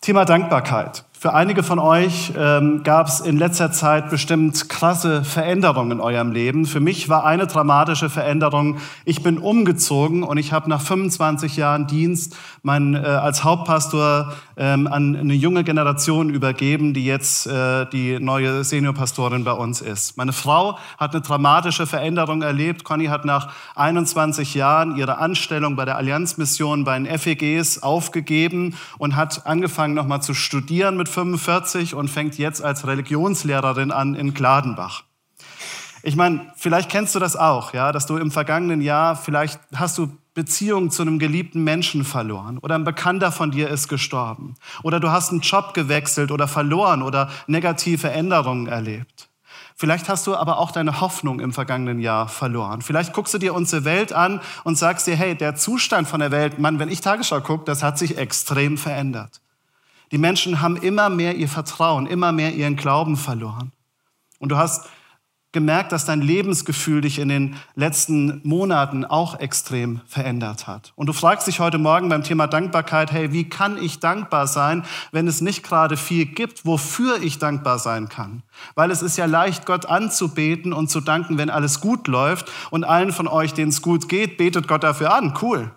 Thema Dankbarkeit. Für einige von euch ähm, gab es in letzter Zeit bestimmt krasse Veränderungen in eurem Leben. Für mich war eine dramatische Veränderung. Ich bin umgezogen und ich habe nach 25 Jahren Dienst mein, äh, als Hauptpastor ähm, an eine junge Generation übergeben, die jetzt äh, die neue Seniorpastorin bei uns ist. Meine Frau hat eine dramatische Veränderung erlebt. Conny hat nach 21 Jahren ihre Anstellung bei der Allianzmission bei den FEGs aufgegeben und hat angefangen nochmal zu studieren mit 45 und fängt jetzt als Religionslehrerin an in Gladenbach. Ich meine, vielleicht kennst du das auch, ja, dass du im vergangenen Jahr, vielleicht hast du Beziehung zu einem geliebten Menschen verloren oder ein Bekannter von dir ist gestorben oder du hast einen Job gewechselt oder verloren oder negative Änderungen erlebt. Vielleicht hast du aber auch deine Hoffnung im vergangenen Jahr verloren. Vielleicht guckst du dir unsere Welt an und sagst dir, hey, der Zustand von der Welt, Mann, wenn ich Tagesschau gucke, das hat sich extrem verändert. Die Menschen haben immer mehr ihr Vertrauen, immer mehr ihren Glauben verloren. Und du hast gemerkt, dass dein Lebensgefühl dich in den letzten Monaten auch extrem verändert hat. Und du fragst dich heute Morgen beim Thema Dankbarkeit, hey, wie kann ich dankbar sein, wenn es nicht gerade viel gibt, wofür ich dankbar sein kann? Weil es ist ja leicht, Gott anzubeten und zu danken, wenn alles gut läuft. Und allen von euch, denen es gut geht, betet Gott dafür an. Cool.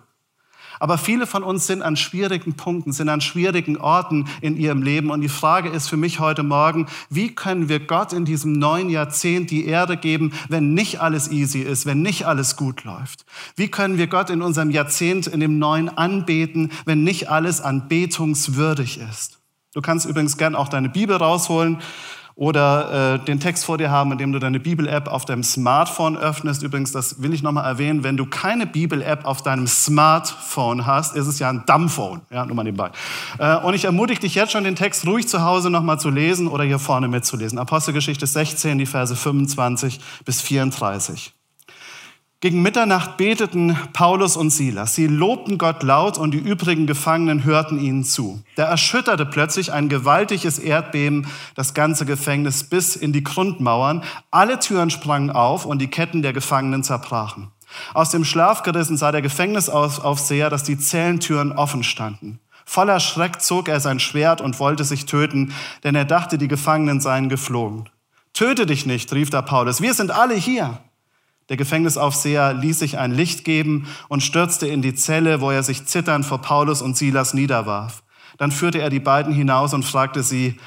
Aber viele von uns sind an schwierigen Punkten, sind an schwierigen Orten in ihrem Leben. Und die Frage ist für mich heute Morgen, wie können wir Gott in diesem neuen Jahrzehnt die Erde geben, wenn nicht alles easy ist, wenn nicht alles gut läuft? Wie können wir Gott in unserem Jahrzehnt, in dem neuen anbeten, wenn nicht alles anbetungswürdig ist? Du kannst übrigens gern auch deine Bibel rausholen oder äh, den Text vor dir haben, indem du deine Bibel-App auf deinem Smartphone öffnest. Übrigens, das will ich nochmal erwähnen, wenn du keine Bibel-App auf deinem Smartphone hast, ist es ja ein Dumbphone, ja, nur mal nebenbei. Äh, und ich ermutige dich jetzt schon, den Text ruhig zu Hause nochmal zu lesen oder hier vorne mitzulesen. Apostelgeschichte 16, die Verse 25 bis 34. Gegen Mitternacht beteten Paulus und Silas. Sie lobten Gott laut und die übrigen Gefangenen hörten ihnen zu. Da erschütterte plötzlich ein gewaltiges Erdbeben das ganze Gefängnis bis in die Grundmauern. Alle Türen sprangen auf und die Ketten der Gefangenen zerbrachen. Aus dem Schlaf gerissen sah der Gefängnisaufseher, dass die Zellentüren offen standen. Voller Schreck zog er sein Schwert und wollte sich töten, denn er dachte, die Gefangenen seien geflogen. Töte dich nicht, rief da Paulus, wir sind alle hier. Der Gefängnisaufseher ließ sich ein Licht geben und stürzte in die Zelle, wo er sich zitternd vor Paulus und Silas niederwarf. Dann führte er die beiden hinaus und fragte sie,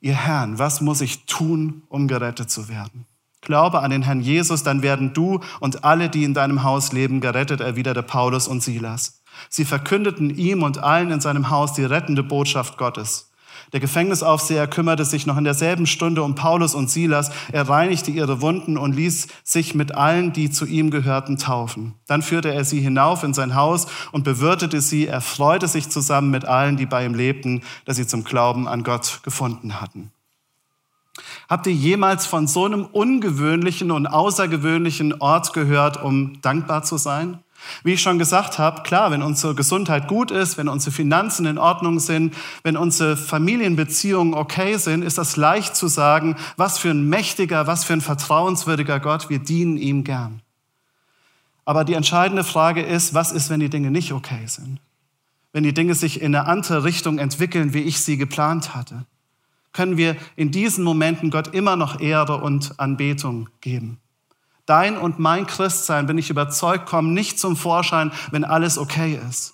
ihr Herrn, was muss ich tun, um gerettet zu werden? Glaube an den Herrn Jesus, dann werden du und alle, die in deinem Haus leben, gerettet, erwiderte Paulus und Silas. Sie verkündeten ihm und allen in seinem Haus die rettende Botschaft Gottes. Der Gefängnisaufseher kümmerte sich noch in derselben Stunde um Paulus und Silas. Er reinigte ihre Wunden und ließ sich mit allen, die zu ihm gehörten, taufen. Dann führte er sie hinauf in sein Haus und bewirtete sie. Er freute sich zusammen mit allen, die bei ihm lebten, dass sie zum Glauben an Gott gefunden hatten. Habt ihr jemals von so einem ungewöhnlichen und außergewöhnlichen Ort gehört, um dankbar zu sein? Wie ich schon gesagt habe, klar, wenn unsere Gesundheit gut ist, wenn unsere Finanzen in Ordnung sind, wenn unsere Familienbeziehungen okay sind, ist das leicht zu sagen, was für ein mächtiger, was für ein vertrauenswürdiger Gott, wir dienen ihm gern. Aber die entscheidende Frage ist, was ist, wenn die Dinge nicht okay sind? Wenn die Dinge sich in eine andere Richtung entwickeln, wie ich sie geplant hatte? Können wir in diesen Momenten Gott immer noch Ehre und Anbetung geben? Dein und mein Christsein, bin ich überzeugt, kommen nicht zum Vorschein, wenn alles okay ist.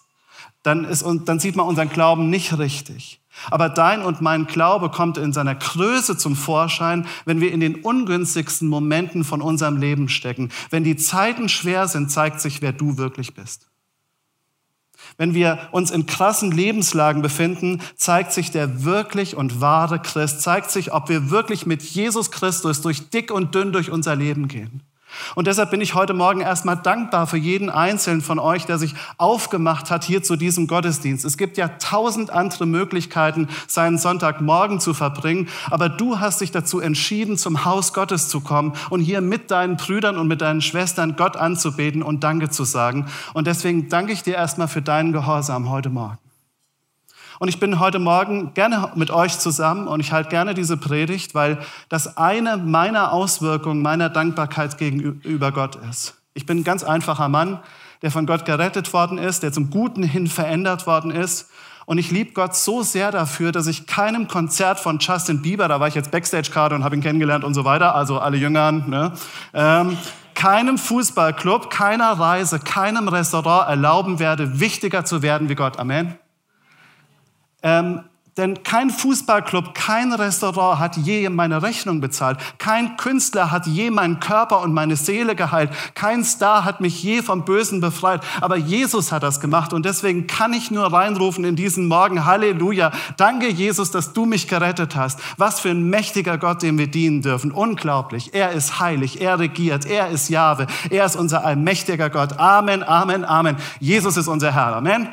Dann, ist, dann sieht man unseren Glauben nicht richtig. Aber dein und mein Glaube kommt in seiner Größe zum Vorschein, wenn wir in den ungünstigsten Momenten von unserem Leben stecken. Wenn die Zeiten schwer sind, zeigt sich, wer du wirklich bist. Wenn wir uns in krassen Lebenslagen befinden, zeigt sich der wirklich und wahre Christ, zeigt sich, ob wir wirklich mit Jesus Christus durch dick und dünn durch unser Leben gehen. Und deshalb bin ich heute Morgen erstmal dankbar für jeden Einzelnen von euch, der sich aufgemacht hat hier zu diesem Gottesdienst. Es gibt ja tausend andere Möglichkeiten, seinen Sonntagmorgen zu verbringen, aber du hast dich dazu entschieden, zum Haus Gottes zu kommen und hier mit deinen Brüdern und mit deinen Schwestern Gott anzubeten und Danke zu sagen. Und deswegen danke ich dir erstmal für deinen Gehorsam heute Morgen. Und ich bin heute Morgen gerne mit euch zusammen und ich halte gerne diese Predigt, weil das eine meiner Auswirkungen meiner Dankbarkeit gegenüber Gott ist. Ich bin ein ganz einfacher Mann, der von Gott gerettet worden ist, der zum Guten hin verändert worden ist. Und ich liebe Gott so sehr dafür, dass ich keinem Konzert von Justin Bieber, da war ich jetzt Backstage gerade und habe ihn kennengelernt und so weiter, also alle Jüngern, ne, ähm, keinem Fußballclub, keiner Reise, keinem Restaurant erlauben werde, wichtiger zu werden wie Gott. Amen. Ähm, denn kein Fußballclub, kein Restaurant hat je meine Rechnung bezahlt. Kein Künstler hat je meinen Körper und meine Seele geheilt. Kein Star hat mich je vom Bösen befreit. Aber Jesus hat das gemacht und deswegen kann ich nur reinrufen in diesen Morgen, Halleluja. Danke Jesus, dass du mich gerettet hast. Was für ein mächtiger Gott, dem wir dienen dürfen. Unglaublich. Er ist heilig. Er regiert. Er ist Jahwe. Er ist unser allmächtiger Gott. Amen, Amen, Amen. Jesus ist unser Herr. Amen.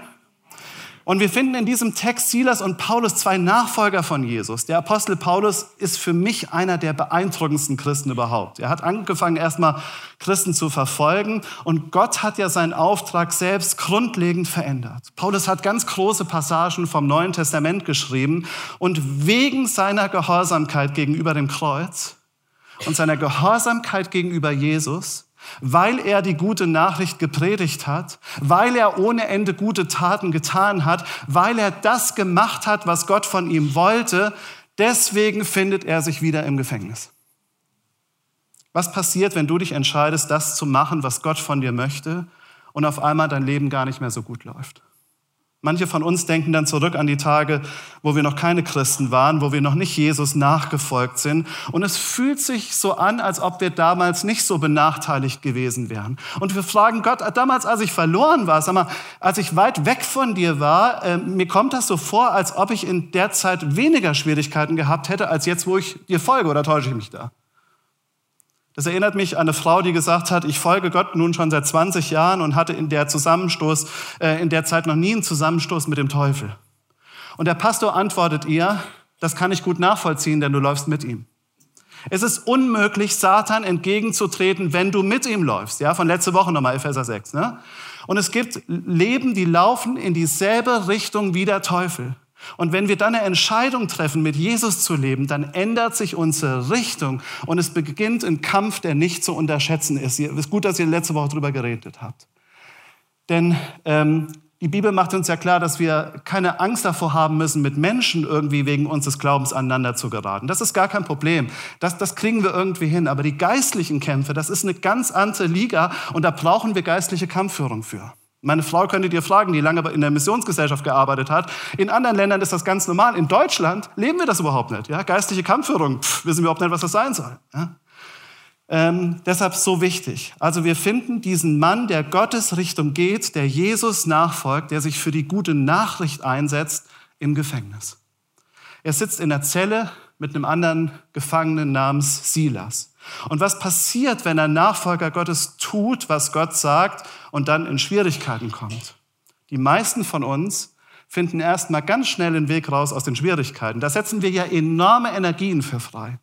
Und wir finden in diesem Text Silas und Paulus zwei Nachfolger von Jesus. Der Apostel Paulus ist für mich einer der beeindruckendsten Christen überhaupt. Er hat angefangen, erstmal Christen zu verfolgen und Gott hat ja seinen Auftrag selbst grundlegend verändert. Paulus hat ganz große Passagen vom Neuen Testament geschrieben und wegen seiner Gehorsamkeit gegenüber dem Kreuz und seiner Gehorsamkeit gegenüber Jesus weil er die gute Nachricht gepredigt hat, weil er ohne Ende gute Taten getan hat, weil er das gemacht hat, was Gott von ihm wollte, deswegen findet er sich wieder im Gefängnis. Was passiert, wenn du dich entscheidest, das zu machen, was Gott von dir möchte und auf einmal dein Leben gar nicht mehr so gut läuft? Manche von uns denken dann zurück an die Tage, wo wir noch keine Christen waren, wo wir noch nicht Jesus nachgefolgt sind. Und es fühlt sich so an, als ob wir damals nicht so benachteiligt gewesen wären. Und wir fragen Gott, damals, als ich verloren war, sag mal, als ich weit weg von dir war, äh, mir kommt das so vor, als ob ich in der Zeit weniger Schwierigkeiten gehabt hätte, als jetzt, wo ich dir folge. Oder täusche ich mich da? Das erinnert mich an eine Frau, die gesagt hat, ich folge Gott nun schon seit 20 Jahren und hatte in der Zusammenstoß, äh, in der Zeit noch nie einen Zusammenstoß mit dem Teufel. Und der Pastor antwortet ihr, das kann ich gut nachvollziehen, denn du läufst mit ihm. Es ist unmöglich, Satan entgegenzutreten, wenn du mit ihm läufst. Ja, von letzte Woche nochmal, Epheser 6. Ne? Und es gibt Leben, die laufen in dieselbe Richtung wie der Teufel. Und wenn wir dann eine Entscheidung treffen, mit Jesus zu leben, dann ändert sich unsere Richtung und es beginnt ein Kampf, der nicht zu unterschätzen ist. Es ist gut, dass ihr letzte Woche darüber geredet habt. Denn ähm, die Bibel macht uns ja klar, dass wir keine Angst davor haben müssen, mit Menschen irgendwie wegen unseres Glaubens aneinander zu geraten. Das ist gar kein Problem. Das, das kriegen wir irgendwie hin. Aber die geistlichen Kämpfe, das ist eine ganz andere Liga und da brauchen wir geistliche Kampfführung für. Meine Frau könntet ihr fragen, die lange in der Missionsgesellschaft gearbeitet hat. In anderen Ländern ist das ganz normal. In Deutschland leben wir das überhaupt nicht. Ja? Geistliche Kampfführung, pff, wissen wir überhaupt nicht, was das sein soll. Ja? Ähm, deshalb so wichtig. Also wir finden diesen Mann, der Gottes Richtung geht, der Jesus nachfolgt, der sich für die gute Nachricht einsetzt, im Gefängnis. Er sitzt in der Zelle mit einem anderen Gefangenen namens Silas. Und was passiert, wenn ein Nachfolger Gottes tut, was Gott sagt und dann in Schwierigkeiten kommt? Die meisten von uns finden erstmal ganz schnell den Weg raus aus den Schwierigkeiten. Da setzen wir ja enorme Energien für frei.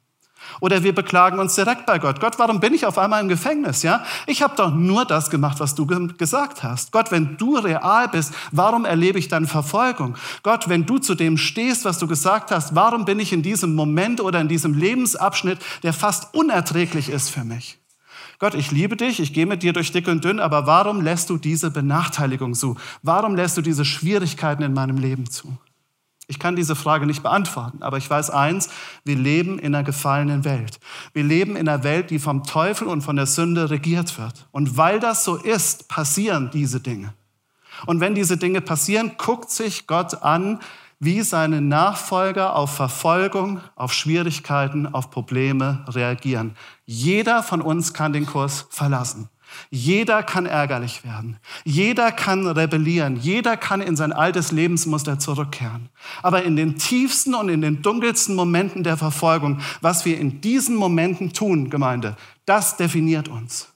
Oder wir beklagen uns direkt bei Gott. Gott, warum bin ich auf einmal im Gefängnis? Ja, ich habe doch nur das gemacht, was du gesagt hast. Gott, wenn du real bist, warum erlebe ich dann Verfolgung? Gott, wenn du zu dem stehst, was du gesagt hast, warum bin ich in diesem Moment oder in diesem Lebensabschnitt, der fast unerträglich ist für mich? Gott, ich liebe dich, ich gehe mit dir durch dick und dünn, aber warum lässt du diese Benachteiligung zu? Warum lässt du diese Schwierigkeiten in meinem Leben zu? Ich kann diese Frage nicht beantworten, aber ich weiß eins, wir leben in einer gefallenen Welt. Wir leben in einer Welt, die vom Teufel und von der Sünde regiert wird. Und weil das so ist, passieren diese Dinge. Und wenn diese Dinge passieren, guckt sich Gott an, wie seine Nachfolger auf Verfolgung, auf Schwierigkeiten, auf Probleme reagieren. Jeder von uns kann den Kurs verlassen. Jeder kann ärgerlich werden. Jeder kann rebellieren. Jeder kann in sein altes Lebensmuster zurückkehren. Aber in den tiefsten und in den dunkelsten Momenten der Verfolgung, was wir in diesen Momenten tun, Gemeinde, das definiert uns.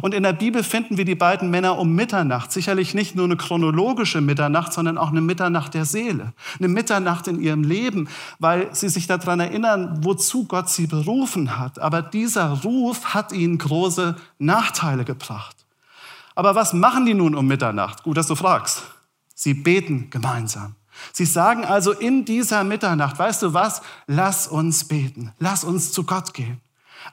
Und in der Bibel finden wir die beiden Männer um Mitternacht. Sicherlich nicht nur eine chronologische Mitternacht, sondern auch eine Mitternacht der Seele. Eine Mitternacht in ihrem Leben, weil sie sich daran erinnern, wozu Gott sie berufen hat. Aber dieser Ruf hat ihnen große Nachteile gebracht. Aber was machen die nun um Mitternacht? Gut, dass du fragst. Sie beten gemeinsam. Sie sagen also in dieser Mitternacht, weißt du was? Lass uns beten. Lass uns zu Gott gehen.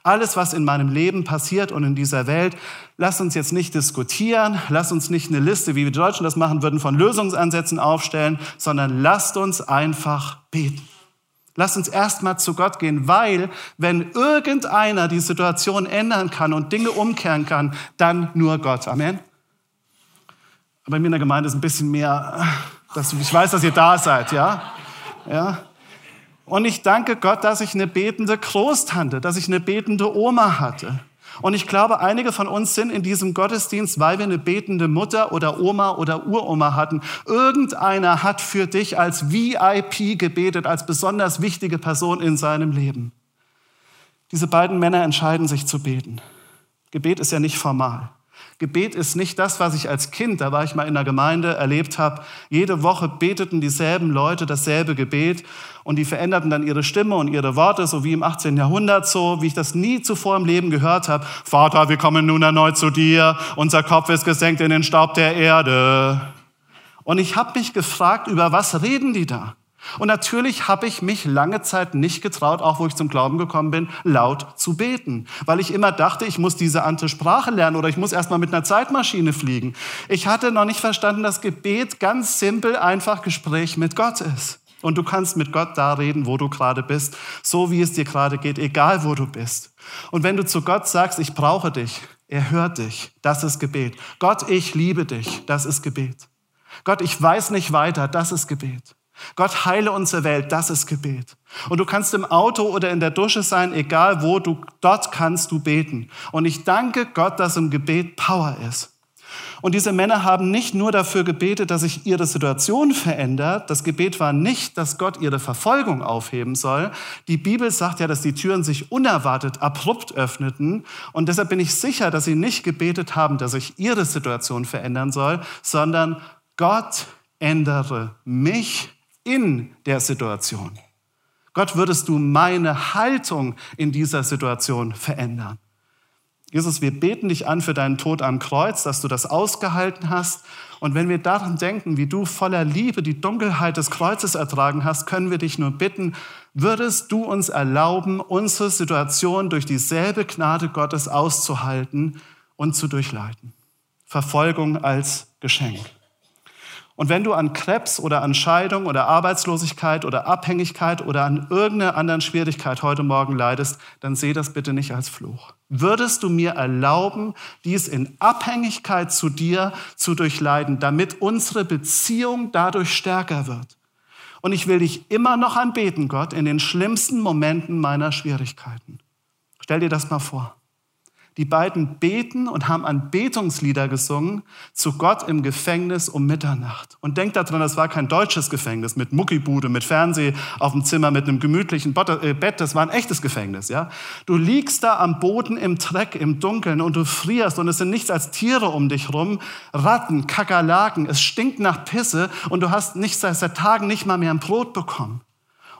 Alles, was in meinem Leben passiert und in dieser Welt, lass uns jetzt nicht diskutieren, lass uns nicht eine Liste, wie wir Deutschen das machen würden, von Lösungsansätzen aufstellen, sondern lasst uns einfach beten. Lasst uns erstmal zu Gott gehen, weil wenn irgendeiner die Situation ändern kann und Dinge umkehren kann, dann nur Gott. Amen. Bei mir in der Gemeinde ist ein bisschen mehr, dass, ich weiß, dass ihr da seid, ja? Ja. Und ich danke Gott, dass ich eine betende Großtante, dass ich eine betende Oma hatte. Und ich glaube, einige von uns sind in diesem Gottesdienst, weil wir eine betende Mutter oder Oma oder Uroma hatten. Irgendeiner hat für dich als VIP gebetet, als besonders wichtige Person in seinem Leben. Diese beiden Männer entscheiden sich zu beten. Gebet ist ja nicht formal. Gebet ist nicht das, was ich als Kind, da war ich mal in der Gemeinde, erlebt habe. Jede Woche beteten dieselben Leute dasselbe Gebet und die veränderten dann ihre Stimme und ihre Worte, so wie im 18. Jahrhundert, so wie ich das nie zuvor im Leben gehört habe. Vater, wir kommen nun erneut zu dir, unser Kopf ist gesenkt in den Staub der Erde. Und ich habe mich gefragt, über was reden die da? Und natürlich habe ich mich lange Zeit nicht getraut, auch wo ich zum Glauben gekommen bin, laut zu beten, weil ich immer dachte, ich muss diese andere Sprache lernen oder ich muss erstmal mit einer Zeitmaschine fliegen. Ich hatte noch nicht verstanden, dass Gebet ganz simpel einfach Gespräch mit Gott ist. Und du kannst mit Gott da reden, wo du gerade bist, so wie es dir gerade geht, egal wo du bist. Und wenn du zu Gott sagst, ich brauche dich, er hört dich, das ist Gebet. Gott, ich liebe dich, das ist Gebet. Gott, ich weiß nicht weiter, das ist Gebet. Gott heile unsere Welt, das ist Gebet. Und du kannst im Auto oder in der Dusche sein, egal wo, du, dort kannst du beten. Und ich danke Gott, dass im Gebet Power ist. Und diese Männer haben nicht nur dafür gebetet, dass sich ihre Situation verändert. Das Gebet war nicht, dass Gott ihre Verfolgung aufheben soll. Die Bibel sagt ja, dass die Türen sich unerwartet abrupt öffneten. Und deshalb bin ich sicher, dass sie nicht gebetet haben, dass sich ihre Situation verändern soll, sondern Gott ändere mich in der Situation. Gott, würdest du meine Haltung in dieser Situation verändern? Jesus, wir beten dich an für deinen Tod am Kreuz, dass du das ausgehalten hast. Und wenn wir daran denken, wie du voller Liebe die Dunkelheit des Kreuzes ertragen hast, können wir dich nur bitten, würdest du uns erlauben, unsere Situation durch dieselbe Gnade Gottes auszuhalten und zu durchleiten. Verfolgung als Geschenk. Und wenn du an Krebs oder an Scheidung oder Arbeitslosigkeit oder Abhängigkeit oder an irgendeiner anderen Schwierigkeit heute Morgen leidest, dann seh das bitte nicht als Fluch. Würdest du mir erlauben, dies in Abhängigkeit zu dir zu durchleiden, damit unsere Beziehung dadurch stärker wird? Und ich will dich immer noch anbeten, Gott, in den schlimmsten Momenten meiner Schwierigkeiten. Stell dir das mal vor. Die beiden beten und haben Anbetungslieder gesungen zu Gott im Gefängnis um Mitternacht. Und denkt daran, das war kein deutsches Gefängnis mit Muckibude, mit Fernseh auf dem Zimmer, mit einem gemütlichen äh, Bett. Das war ein echtes Gefängnis, ja. Du liegst da am Boden im Dreck, im Dunkeln und du frierst und es sind nichts als Tiere um dich rum. Ratten, Kakerlaken, es stinkt nach Pisse und du hast nicht seit Tagen nicht mal mehr ein Brot bekommen.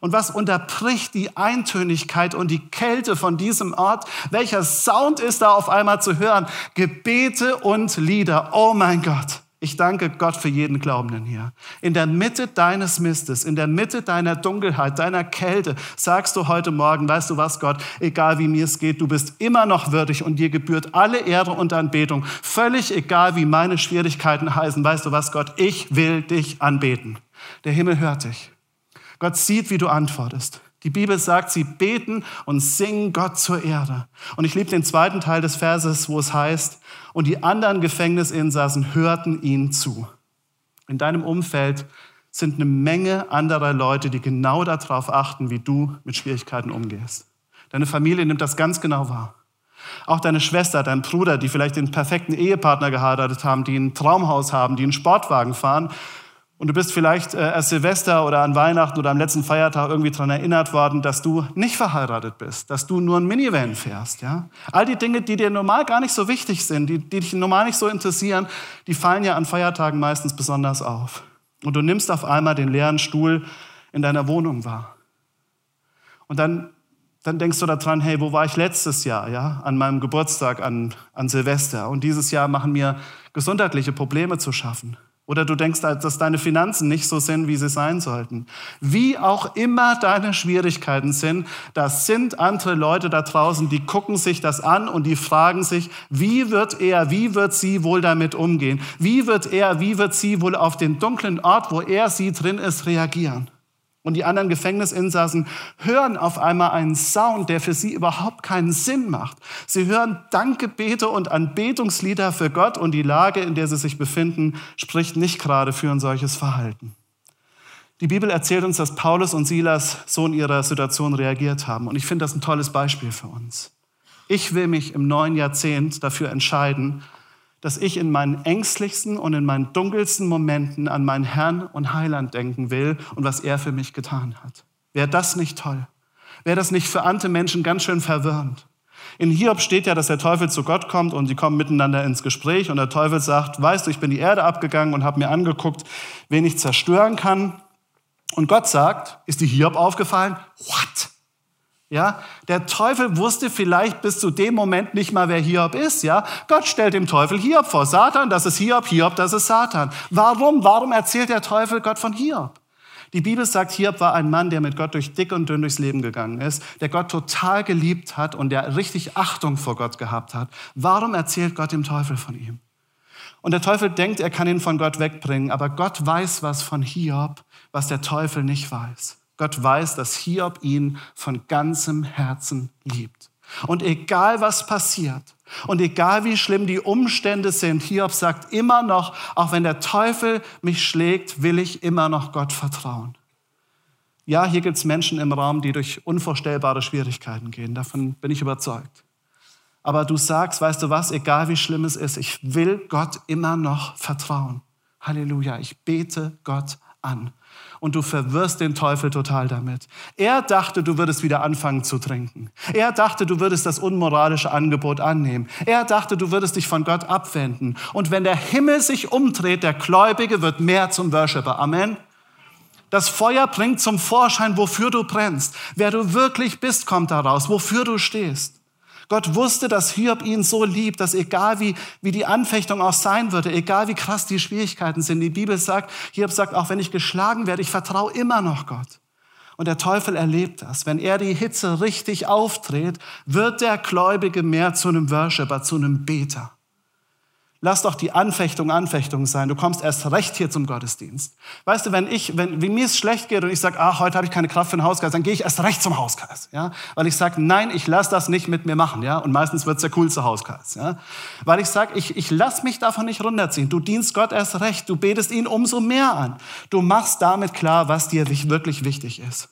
Und was unterbricht die Eintönigkeit und die Kälte von diesem Ort? Welcher Sound ist da auf einmal zu hören? Gebete und Lieder. Oh mein Gott. Ich danke Gott für jeden Glaubenden hier. In der Mitte deines Mistes, in der Mitte deiner Dunkelheit, deiner Kälte, sagst du heute Morgen, weißt du was, Gott, egal wie mir es geht, du bist immer noch würdig und dir gebührt alle Ehre und Anbetung. Völlig egal, wie meine Schwierigkeiten heißen, weißt du was, Gott, ich will dich anbeten. Der Himmel hört dich. Gott sieht, wie du antwortest. Die Bibel sagt, sie beten und singen Gott zur Ehre. Und ich liebe den zweiten Teil des Verses, wo es heißt, und die anderen Gefängnisinsassen hörten ihnen zu. In deinem Umfeld sind eine Menge anderer Leute, die genau darauf achten, wie du mit Schwierigkeiten umgehst. Deine Familie nimmt das ganz genau wahr. Auch deine Schwester, dein Bruder, die vielleicht den perfekten Ehepartner geheiratet haben, die ein Traumhaus haben, die einen Sportwagen fahren, und du bist vielleicht äh, erst Silvester oder an Weihnachten oder am letzten Feiertag irgendwie daran erinnert worden, dass du nicht verheiratet bist, dass du nur ein Minivan fährst. Ja? All die Dinge, die dir normal gar nicht so wichtig sind, die, die dich normal nicht so interessieren, die fallen ja an Feiertagen meistens besonders auf. Und du nimmst auf einmal den leeren Stuhl in deiner Wohnung wahr. Und dann, dann denkst du daran, hey, wo war ich letztes Jahr, ja, an meinem Geburtstag, an, an Silvester? Und dieses Jahr machen mir gesundheitliche Probleme zu schaffen. Oder du denkst, dass deine Finanzen nicht so sind, wie sie sein sollten. Wie auch immer deine Schwierigkeiten sind, da sind andere Leute da draußen, die gucken sich das an und die fragen sich, wie wird er, wie wird sie wohl damit umgehen? Wie wird er, wie wird sie wohl auf den dunklen Ort, wo er sie drin ist, reagieren? Und die anderen Gefängnisinsassen hören auf einmal einen Sound, der für sie überhaupt keinen Sinn macht. Sie hören Dankgebete und Anbetungslieder für Gott und die Lage, in der sie sich befinden, spricht nicht gerade für ein solches Verhalten. Die Bibel erzählt uns, dass Paulus und Silas so in ihrer Situation reagiert haben. Und ich finde das ein tolles Beispiel für uns. Ich will mich im neuen Jahrzehnt dafür entscheiden, dass ich in meinen ängstlichsten und in meinen dunkelsten Momenten an meinen Herrn und Heiland denken will und was er für mich getan hat. Wäre das nicht toll? Wäre das nicht für andere Menschen ganz schön verwirrend? In Hiob steht ja, dass der Teufel zu Gott kommt und sie kommen miteinander ins Gespräch und der Teufel sagt, weißt du, ich bin die Erde abgegangen und habe mir angeguckt, wen ich zerstören kann. Und Gott sagt, ist die Hiob aufgefallen? What? Ja, der Teufel wusste vielleicht bis zu dem Moment nicht mal, wer Hiob ist. Ja, Gott stellt dem Teufel Hiob vor. Satan, das ist Hiob, Hiob, das ist Satan. Warum? Warum erzählt der Teufel Gott von Hiob? Die Bibel sagt, Hiob war ein Mann, der mit Gott durch dick und dünn durchs Leben gegangen ist, der Gott total geliebt hat und der richtig Achtung vor Gott gehabt hat. Warum erzählt Gott dem Teufel von ihm? Und der Teufel denkt, er kann ihn von Gott wegbringen, aber Gott weiß was von Hiob, was der Teufel nicht weiß. Gott weiß, dass Hiob ihn von ganzem Herzen liebt. Und egal was passiert und egal wie schlimm die Umstände sind, Hiob sagt immer noch, auch wenn der Teufel mich schlägt, will ich immer noch Gott vertrauen. Ja, hier gibt es Menschen im Raum, die durch unvorstellbare Schwierigkeiten gehen. Davon bin ich überzeugt. Aber du sagst, weißt du was, egal wie schlimm es ist, ich will Gott immer noch vertrauen. Halleluja, ich bete Gott an und du verwirrst den Teufel total damit. Er dachte, du würdest wieder anfangen zu trinken. Er dachte, du würdest das unmoralische Angebot annehmen. Er dachte, du würdest dich von Gott abwenden. Und wenn der Himmel sich umdreht, der Gläubige wird mehr zum Worshipper. Amen. Das Feuer bringt zum Vorschein, wofür du brennst. Wer du wirklich bist, kommt daraus, wofür du stehst. Gott wusste, dass Hiob ihn so liebt, dass egal wie, wie die Anfechtung auch sein würde, egal wie krass die Schwierigkeiten sind, die Bibel sagt, Hiob sagt, auch wenn ich geschlagen werde, ich vertraue immer noch Gott. Und der Teufel erlebt das. Wenn er die Hitze richtig aufdreht, wird der Gläubige mehr zu einem Worshipper, zu einem Beter. Lass doch die Anfechtung Anfechtung sein. Du kommst erst recht hier zum Gottesdienst. Weißt du, wenn ich, wenn, wie mir es schlecht geht und ich sage, ah, heute habe ich keine Kraft für den Hauskreis, dann gehe ich erst recht zum Hauskreis, ja, weil ich sage, nein, ich lass das nicht mit mir machen, ja, und meistens wird es der coolste Hauskreis, ja, weil ich sage, ich, ich lass mich davon nicht runterziehen. Du dienst Gott erst recht, du betest ihn umso mehr an. Du machst damit klar, was dir wirklich wichtig ist.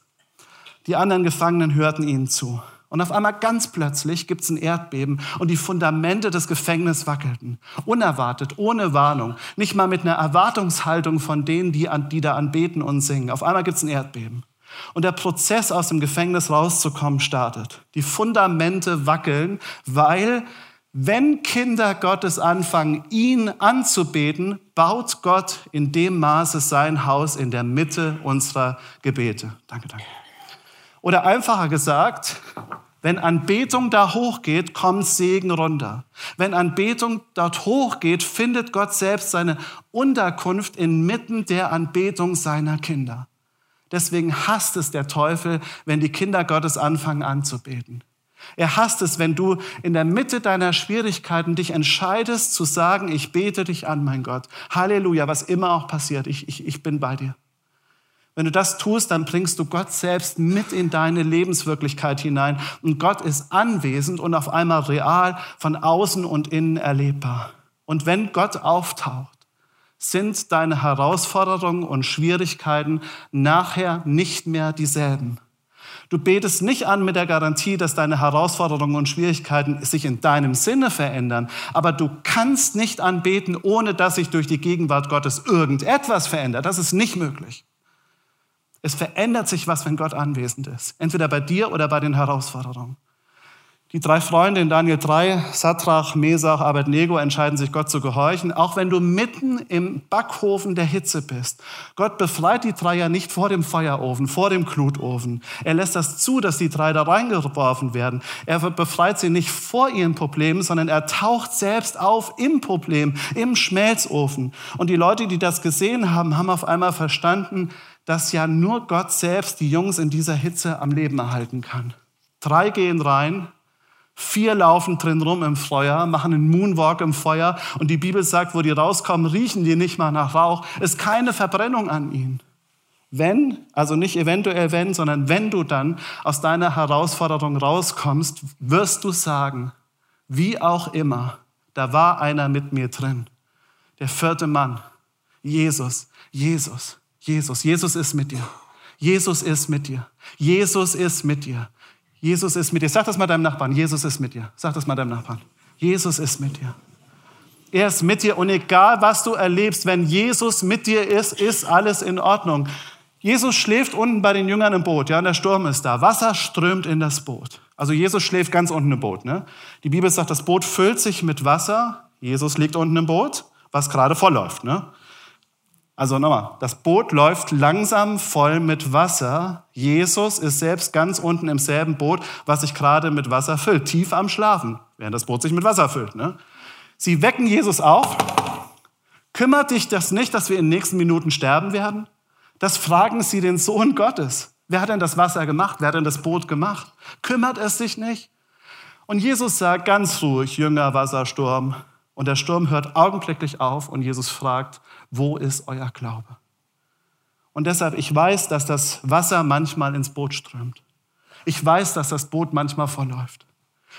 Die anderen Gefangenen hörten ihnen zu. Und auf einmal ganz plötzlich gibt es ein Erdbeben und die Fundamente des Gefängnisses wackelten. Unerwartet, ohne Warnung. Nicht mal mit einer Erwartungshaltung von denen, die, die da anbeten und singen. Auf einmal gibt es ein Erdbeben. Und der Prozess, aus dem Gefängnis rauszukommen, startet. Die Fundamente wackeln, weil wenn Kinder Gottes anfangen, ihn anzubeten, baut Gott in dem Maße sein Haus in der Mitte unserer Gebete. Danke, danke. Oder einfacher gesagt, wenn Anbetung da hochgeht, kommt Segen runter. Wenn Anbetung dort hochgeht, findet Gott selbst seine Unterkunft inmitten der Anbetung seiner Kinder. Deswegen hasst es der Teufel, wenn die Kinder Gottes anfangen anzubeten. Er hasst es, wenn du in der Mitte deiner Schwierigkeiten dich entscheidest zu sagen, ich bete dich an, mein Gott. Halleluja, was immer auch passiert, ich, ich, ich bin bei dir. Wenn du das tust, dann bringst du Gott selbst mit in deine Lebenswirklichkeit hinein. Und Gott ist anwesend und auf einmal real von außen und innen erlebbar. Und wenn Gott auftaucht, sind deine Herausforderungen und Schwierigkeiten nachher nicht mehr dieselben. Du betest nicht an mit der Garantie, dass deine Herausforderungen und Schwierigkeiten sich in deinem Sinne verändern, aber du kannst nicht anbeten, ohne dass sich durch die Gegenwart Gottes irgendetwas verändert. Das ist nicht möglich. Es verändert sich was, wenn Gott anwesend ist. Entweder bei dir oder bei den Herausforderungen. Die drei Freunde in Daniel 3, Satrach, Mesach, Abednego, entscheiden sich Gott zu gehorchen, auch wenn du mitten im Backofen der Hitze bist. Gott befreit die drei ja nicht vor dem Feuerofen, vor dem Glutofen. Er lässt das zu, dass die drei da reingeworfen werden. Er befreit sie nicht vor ihren Problemen, sondern er taucht selbst auf im Problem, im Schmelzofen. Und die Leute, die das gesehen haben, haben auf einmal verstanden, dass ja nur Gott selbst die Jungs in dieser Hitze am Leben erhalten kann. Drei gehen rein, Vier laufen drin rum im Feuer, machen einen Moonwalk im Feuer und die Bibel sagt, wo die rauskommen, riechen die nicht mal nach Rauch. Ist keine Verbrennung an ihnen. Wenn, also nicht eventuell wenn, sondern wenn du dann aus deiner Herausforderung rauskommst, wirst du sagen, wie auch immer, da war einer mit mir drin. Der vierte Mann, Jesus, Jesus, Jesus, Jesus ist mit dir. Jesus ist mit dir. Jesus ist mit dir. Jesus ist mit dir. Sag das mal deinem Nachbarn. Jesus ist mit dir. Sag das mal deinem Nachbarn. Jesus ist mit dir. Er ist mit dir und egal was du erlebst, wenn Jesus mit dir ist, ist alles in Ordnung. Jesus schläft unten bei den Jüngern im Boot, ja, und der Sturm ist da. Wasser strömt in das Boot. Also Jesus schläft ganz unten im Boot. Ne? Die Bibel sagt, das Boot füllt sich mit Wasser. Jesus liegt unten im Boot, was gerade vollläuft. Ne? Also nochmal, das Boot läuft langsam voll mit Wasser. Jesus ist selbst ganz unten im selben Boot, was sich gerade mit Wasser füllt, tief am Schlafen, während das Boot sich mit Wasser füllt. Ne? Sie wecken Jesus auf. Kümmert dich das nicht, dass wir in den nächsten Minuten sterben werden? Das fragen sie den Sohn Gottes. Wer hat denn das Wasser gemacht? Wer hat denn das Boot gemacht? Kümmert es sich nicht? Und Jesus sagt ganz ruhig, Jünger, Wassersturm. Und der Sturm hört augenblicklich auf und Jesus fragt, wo ist euer Glaube? Und deshalb, ich weiß, dass das Wasser manchmal ins Boot strömt. Ich weiß, dass das Boot manchmal verläuft.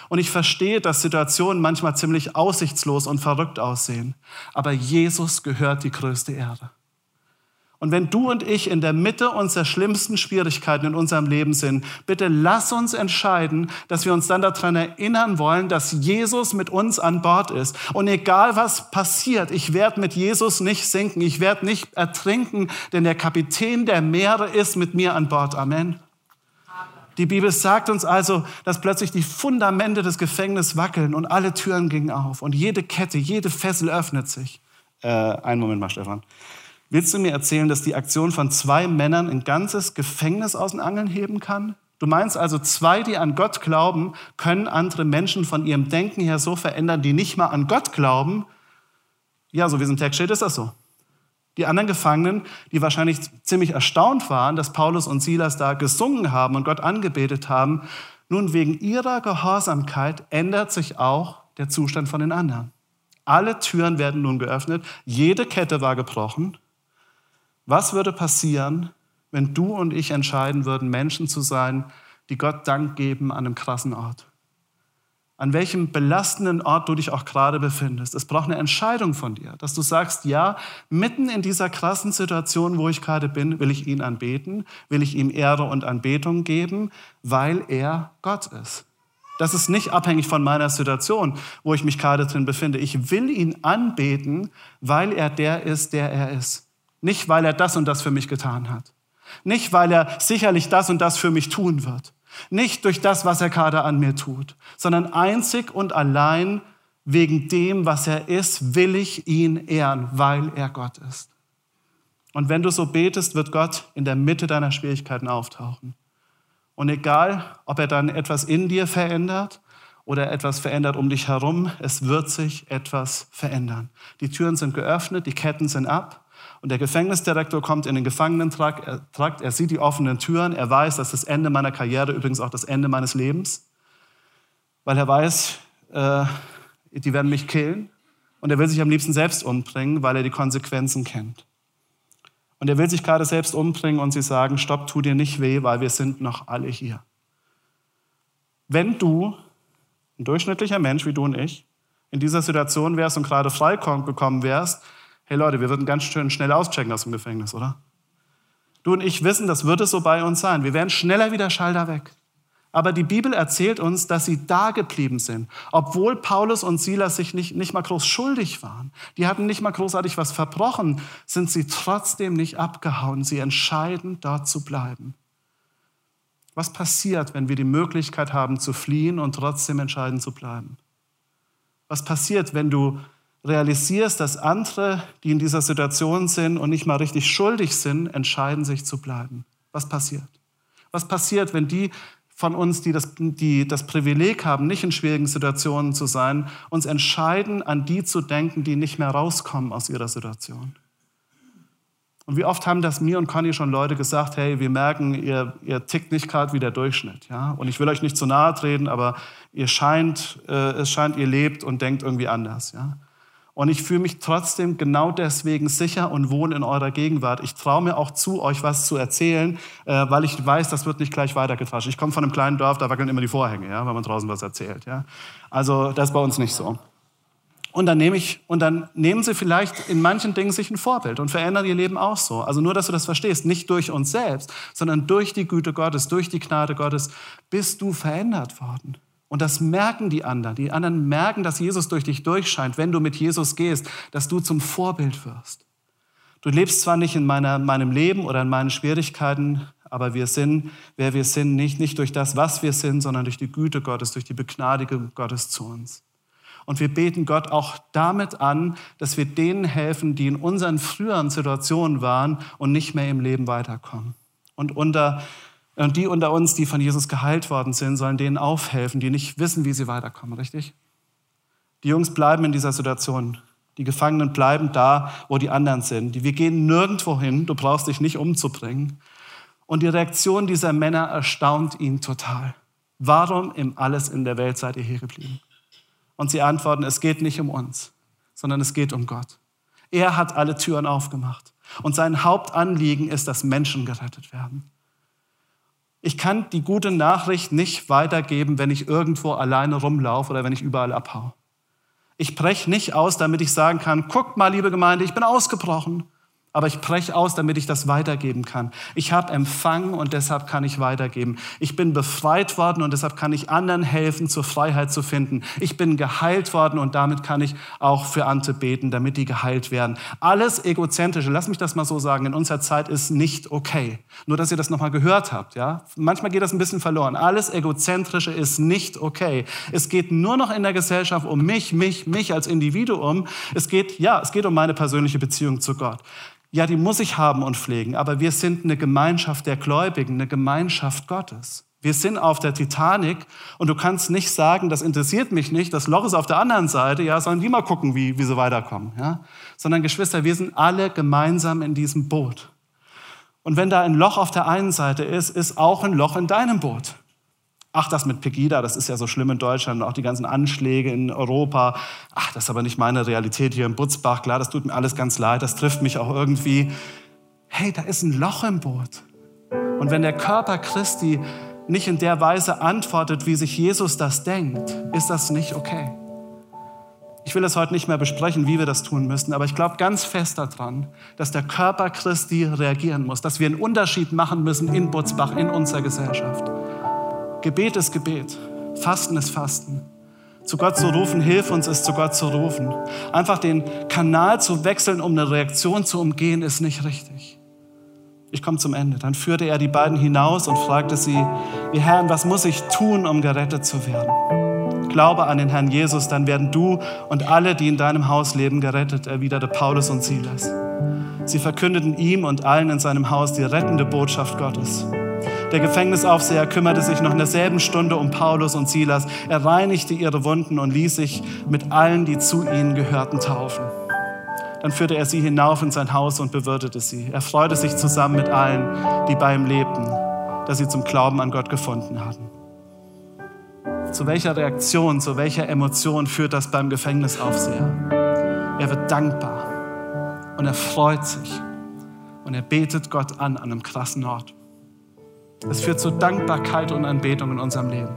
Und ich verstehe, dass Situationen manchmal ziemlich aussichtslos und verrückt aussehen. Aber Jesus gehört die größte Ehre. Und wenn du und ich in der Mitte unserer schlimmsten Schwierigkeiten in unserem Leben sind, bitte lass uns entscheiden, dass wir uns dann daran erinnern wollen, dass Jesus mit uns an Bord ist. Und egal was passiert, ich werde mit Jesus nicht sinken, ich werde nicht ertrinken, denn der Kapitän der Meere ist mit mir an Bord. Amen. Die Bibel sagt uns also, dass plötzlich die Fundamente des Gefängnisses wackeln und alle Türen gingen auf und jede Kette, jede Fessel öffnet sich. Äh, einen Moment mal, Stefan. Willst du mir erzählen, dass die Aktion von zwei Männern ein ganzes Gefängnis aus den Angeln heben kann? Du meinst also, zwei, die an Gott glauben, können andere Menschen von ihrem Denken her so verändern, die nicht mal an Gott glauben? Ja, so wie es im Text steht, ist das so. Die anderen Gefangenen, die wahrscheinlich ziemlich erstaunt waren, dass Paulus und Silas da gesungen haben und Gott angebetet haben, nun wegen ihrer Gehorsamkeit ändert sich auch der Zustand von den anderen. Alle Türen werden nun geöffnet, jede Kette war gebrochen was würde passieren, wenn du und ich entscheiden würden, Menschen zu sein, die Gott Dank geben an einem krassen Ort? An welchem belastenden Ort du dich auch gerade befindest. Es braucht eine Entscheidung von dir, dass du sagst, ja, mitten in dieser krassen Situation, wo ich gerade bin, will ich ihn anbeten, will ich ihm Ehre und Anbetung geben, weil er Gott ist. Das ist nicht abhängig von meiner Situation, wo ich mich gerade drin befinde. Ich will ihn anbeten, weil er der ist, der er ist. Nicht, weil er das und das für mich getan hat. Nicht, weil er sicherlich das und das für mich tun wird. Nicht durch das, was er gerade an mir tut, sondern einzig und allein wegen dem, was er ist, will ich ihn ehren, weil er Gott ist. Und wenn du so betest, wird Gott in der Mitte deiner Schwierigkeiten auftauchen. Und egal, ob er dann etwas in dir verändert oder etwas verändert um dich herum, es wird sich etwas verändern. Die Türen sind geöffnet, die Ketten sind ab und der Gefängnisdirektor kommt in den Gefangenentrakt, er sieht die offenen Türen, er weiß, das ist das Ende meiner Karriere, übrigens auch das Ende meines Lebens, weil er weiß, äh, die werden mich killen. Und er will sich am liebsten selbst umbringen, weil er die Konsequenzen kennt. Und er will sich gerade selbst umbringen und sie sagen, stopp, tu dir nicht weh, weil wir sind noch alle hier. Wenn du, ein durchschnittlicher Mensch wie du und ich, in dieser Situation wärst und gerade frei gekommen wärst, hey Leute, wir würden ganz schön schnell auschecken aus dem Gefängnis, oder? Du und ich wissen, das wird es so bei uns sein. Wir werden schneller wieder Schalter weg. Aber die Bibel erzählt uns, dass sie da geblieben sind, obwohl Paulus und Silas sich nicht, nicht mal groß schuldig waren. Die hatten nicht mal großartig was verbrochen, sind sie trotzdem nicht abgehauen. Sie entscheiden, dort zu bleiben. Was passiert, wenn wir die Möglichkeit haben zu fliehen und trotzdem entscheiden zu bleiben? Was passiert, wenn du realisierst, dass andere, die in dieser Situation sind und nicht mal richtig schuldig sind, entscheiden sich zu bleiben? Was passiert? Was passiert, wenn die von uns, die das, die das Privileg haben, nicht in schwierigen Situationen zu sein, uns entscheiden, an die zu denken, die nicht mehr rauskommen aus ihrer Situation? Und wie oft haben das mir und Conny schon Leute gesagt, hey, wir merken, ihr, ihr tickt nicht gerade wie der Durchschnitt. Ja? Und ich will euch nicht zu nahe treten, aber ihr scheint, äh, es scheint, ihr lebt und denkt irgendwie anders. Ja? Und ich fühle mich trotzdem genau deswegen sicher und wohl in eurer Gegenwart. Ich traue mir auch zu, euch was zu erzählen, äh, weil ich weiß, das wird nicht gleich weitergetragen. Ich komme von einem kleinen Dorf, da wackeln immer die Vorhänge, ja, wenn man draußen was erzählt. Ja? Also das ist bei uns nicht so. Und dann, nehme ich, und dann nehmen sie vielleicht in manchen Dingen sich ein Vorbild und verändern ihr Leben auch so. Also nur, dass du das verstehst, nicht durch uns selbst, sondern durch die Güte Gottes, durch die Gnade Gottes bist du verändert worden. Und das merken die anderen. Die anderen merken, dass Jesus durch dich durchscheint, wenn du mit Jesus gehst, dass du zum Vorbild wirst. Du lebst zwar nicht in meiner, meinem Leben oder in meinen Schwierigkeiten, aber wir sind, wer wir sind, nicht, nicht durch das, was wir sind, sondern durch die Güte Gottes, durch die Begnadigung Gottes zu uns. Und wir beten Gott auch damit an, dass wir denen helfen, die in unseren früheren Situationen waren und nicht mehr im Leben weiterkommen. Und unter und die unter uns, die von Jesus geheilt worden sind, sollen denen aufhelfen, die nicht wissen, wie sie weiterkommen, richtig? Die Jungs bleiben in dieser Situation. Die Gefangenen bleiben da, wo die anderen sind. Wir gehen nirgendwo hin. Du brauchst dich nicht umzubringen. Und die Reaktion dieser Männer erstaunt ihn total. Warum im Alles in der Welt seid ihr hier geblieben? Und sie antworten, es geht nicht um uns, sondern es geht um Gott. Er hat alle Türen aufgemacht. Und sein Hauptanliegen ist, dass Menschen gerettet werden. Ich kann die gute Nachricht nicht weitergeben, wenn ich irgendwo alleine rumlaufe oder wenn ich überall abhaue. Ich breche nicht aus, damit ich sagen kann, guckt mal, liebe Gemeinde, ich bin ausgebrochen aber ich breche aus, damit ich das weitergeben kann. Ich habe empfangen und deshalb kann ich weitergeben. Ich bin befreit worden und deshalb kann ich anderen helfen, zur Freiheit zu finden. Ich bin geheilt worden und damit kann ich auch für andere beten, damit die geheilt werden. Alles egozentrische, lass mich das mal so sagen, in unserer Zeit ist nicht okay. Nur, dass ihr das nochmal gehört habt, ja. Manchmal geht das ein bisschen verloren. Alles egozentrische ist nicht okay. Es geht nur noch in der Gesellschaft um mich, mich, mich als Individuum. Es geht, ja, es geht um meine persönliche Beziehung zu Gott. Ja, die muss ich haben und pflegen, aber wir sind eine Gemeinschaft der Gläubigen, eine Gemeinschaft Gottes. Wir sind auf der Titanic und du kannst nicht sagen, das interessiert mich nicht, das Loch ist auf der anderen Seite, ja, sollen die mal gucken, wie, wie sie weiterkommen, ja. Sondern Geschwister, wir sind alle gemeinsam in diesem Boot. Und wenn da ein Loch auf der einen Seite ist, ist auch ein Loch in deinem Boot. Ach, das mit Pegida, das ist ja so schlimm in Deutschland, auch die ganzen Anschläge in Europa. Ach, das ist aber nicht meine Realität hier in Butzbach. Klar, das tut mir alles ganz leid, das trifft mich auch irgendwie. Hey, da ist ein Loch im Boot. Und wenn der Körper Christi nicht in der Weise antwortet, wie sich Jesus das denkt, ist das nicht okay. Ich will es heute nicht mehr besprechen, wie wir das tun müssen, aber ich glaube ganz fest daran, dass der Körper Christi reagieren muss, dass wir einen Unterschied machen müssen in Butzbach, in unserer Gesellschaft. Gebet ist Gebet. Fasten ist Fasten. Zu Gott zu rufen, hilf uns es, zu Gott zu rufen. Einfach den Kanal zu wechseln, um eine Reaktion zu umgehen, ist nicht richtig. Ich komme zum Ende. Dann führte er die beiden hinaus und fragte sie, ihr Herrn, was muss ich tun, um gerettet zu werden? Glaube an den Herrn Jesus, dann werden du und alle, die in deinem Haus leben, gerettet, erwiderte Paulus und Silas. Sie verkündeten ihm und allen in seinem Haus die rettende Botschaft Gottes. Der Gefängnisaufseher kümmerte sich noch in derselben Stunde um Paulus und Silas. Er reinigte ihre Wunden und ließ sich mit allen, die zu ihnen gehörten, taufen. Dann führte er sie hinauf in sein Haus und bewirtete sie. Er freute sich zusammen mit allen, die bei ihm lebten, dass sie zum Glauben an Gott gefunden hatten. Zu welcher Reaktion, zu welcher Emotion führt das beim Gefängnisaufseher? Er wird dankbar und er freut sich und er betet Gott an an einem krassen Ort. Es führt zu Dankbarkeit und Anbetung in unserem Leben.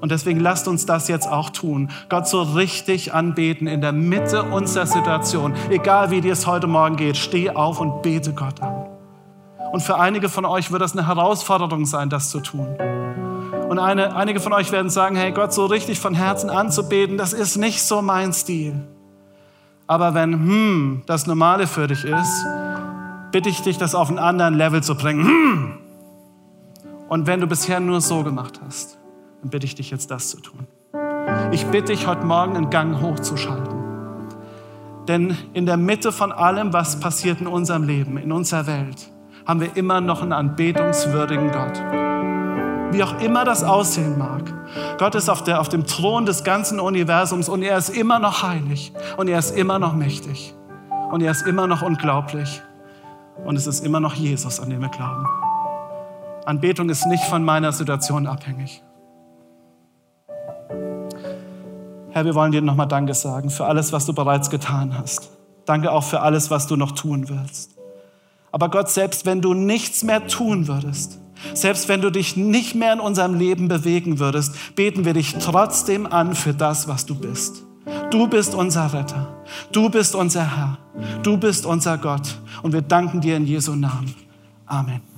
Und deswegen lasst uns das jetzt auch tun. Gott so richtig anbeten in der Mitte unserer Situation. Egal wie dir es heute Morgen geht, steh auf und bete Gott an. Und für einige von euch wird das eine Herausforderung sein, das zu tun. Und eine, einige von euch werden sagen, hey, Gott so richtig von Herzen anzubeten, das ist nicht so mein Stil. Aber wenn hm, das Normale für dich ist, bitte ich dich, das auf einen anderen Level zu bringen. Hm, Und wenn du bisher nur so gemacht hast, dann bitte ich dich jetzt das zu tun. Ich bitte dich heute Morgen einen Gang hochzuschalten. Denn in der Mitte von allem, was passiert in unserem Leben, in unserer Welt, haben wir immer noch einen anbetungswürdigen Gott. Wie auch immer das aussehen mag. Gott ist auf, der, auf dem Thron des ganzen Universums und er ist immer noch heilig und er ist immer noch mächtig und er ist immer noch unglaublich und es ist immer noch Jesus, an den wir glauben. Anbetung ist nicht von meiner Situation abhängig. Herr, wir wollen dir nochmal Danke sagen für alles, was du bereits getan hast. Danke auch für alles, was du noch tun willst. Aber Gott, selbst wenn du nichts mehr tun würdest, selbst wenn du dich nicht mehr in unserem Leben bewegen würdest, beten wir dich trotzdem an für das, was du bist. Du bist unser Retter. Du bist unser Herr. Du bist unser Gott. Und wir danken dir in Jesu Namen. Amen.